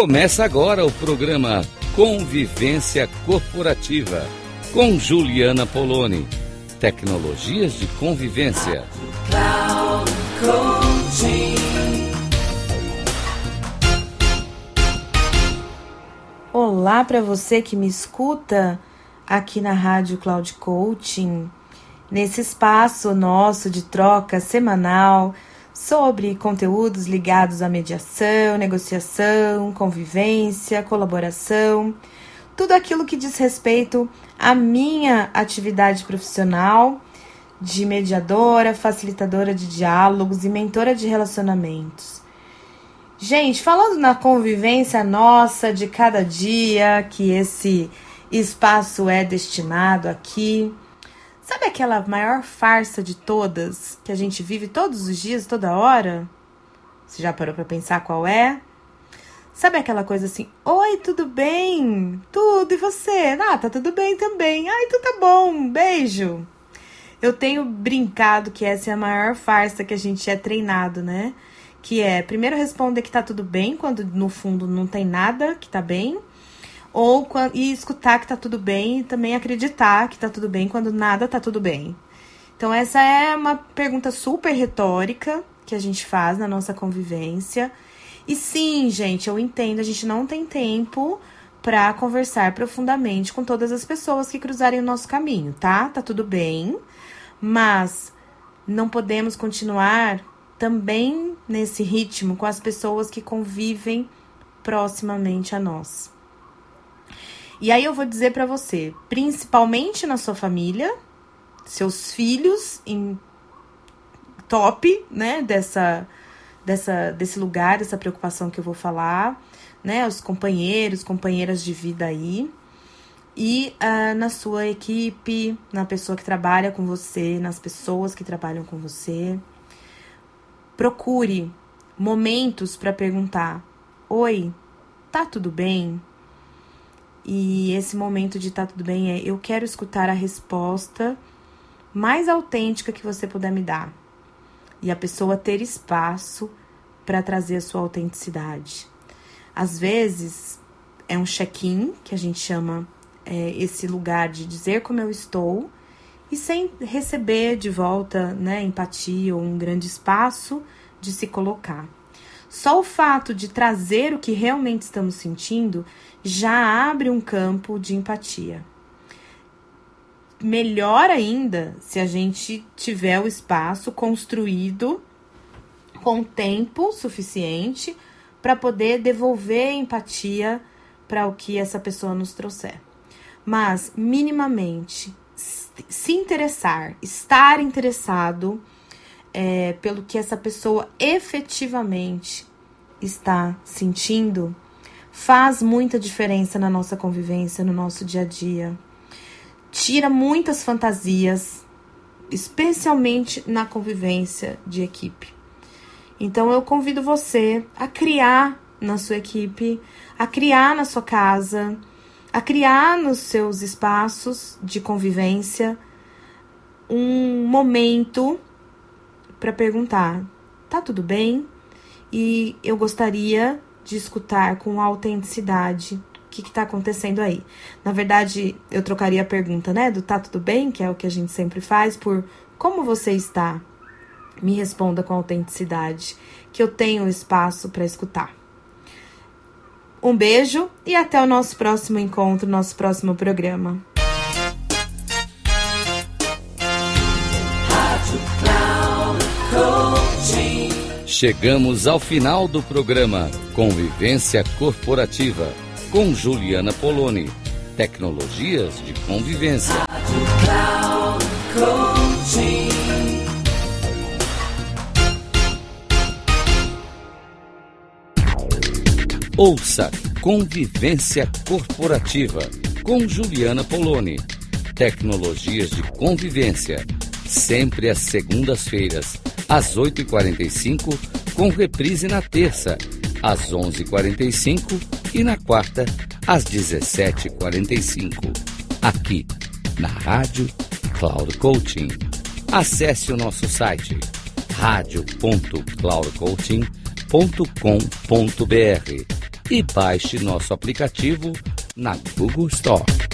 Começa agora o programa Convivência Corporativa com Juliana Poloni. Tecnologias de convivência. Olá para você que me escuta aqui na Rádio Cloud Coaching, nesse espaço nosso de troca semanal sobre conteúdos ligados à mediação, negociação, convivência, colaboração, tudo aquilo que diz respeito à minha atividade profissional de mediadora, facilitadora de diálogos e mentora de relacionamentos. Gente, falando na convivência nossa de cada dia, que esse espaço é destinado aqui, Sabe aquela maior farsa de todas que a gente vive todos os dias, toda hora? Você já parou para pensar qual é? Sabe aquela coisa assim: Oi, tudo bem? Tudo, e você? Ah, tá tudo bem também. Ai, tudo tá bom, beijo. Eu tenho brincado que essa é a maior farsa que a gente é treinado, né? Que é primeiro responder que tá tudo bem, quando no fundo não tem nada que tá bem ou e escutar que tá tudo bem e também acreditar que tá tudo bem quando nada tá tudo bem. Então essa é uma pergunta super retórica que a gente faz na nossa convivência. E sim, gente, eu entendo, a gente não tem tempo para conversar profundamente com todas as pessoas que cruzarem o nosso caminho, tá? Tá tudo bem, mas não podemos continuar também nesse ritmo com as pessoas que convivem proximamente a nós. E aí eu vou dizer para você, principalmente na sua família, seus filhos em top, né, dessa dessa desse lugar, dessa preocupação que eu vou falar, né, os companheiros, companheiras de vida aí. E uh, na sua equipe, na pessoa que trabalha com você, nas pessoas que trabalham com você. Procure momentos para perguntar: Oi, tá tudo bem? E esse momento de tá tudo bem é eu quero escutar a resposta mais autêntica que você puder me dar. E a pessoa ter espaço para trazer a sua autenticidade. Às vezes é um check-in que a gente chama é, esse lugar de dizer como eu estou e sem receber de volta né, empatia ou um grande espaço de se colocar. Só o fato de trazer o que realmente estamos sentindo já abre um campo de empatia. Melhor ainda se a gente tiver o espaço construído com tempo suficiente para poder devolver empatia para o que essa pessoa nos trouxer. Mas, minimamente, se interessar, estar interessado é, pelo que essa pessoa efetivamente está sentindo, faz muita diferença na nossa convivência, no nosso dia a dia. Tira muitas fantasias, especialmente na convivência de equipe. Então eu convido você a criar na sua equipe, a criar na sua casa, a criar nos seus espaços de convivência um momento para perguntar: tá tudo bem? E eu gostaria de escutar com autenticidade o que está acontecendo aí. Na verdade, eu trocaria a pergunta, né, do tá tudo bem, que é o que a gente sempre faz, por como você está. Me responda com autenticidade, que eu tenho espaço para escutar. Um beijo e até o nosso próximo encontro, nosso próximo programa. Chegamos ao final do programa Convivência Corporativa com Juliana Poloni. Tecnologias de convivência. Ouça Convivência Corporativa com Juliana Poloni. Tecnologias de convivência. Sempre às segundas-feiras às 8h45, com reprise na terça, às 11h45 e na quarta, às 17h45. Aqui, na Rádio Cloud Coaching. Acesse o nosso site radio.cloudcoaching.com.br e baixe nosso aplicativo na Google Store.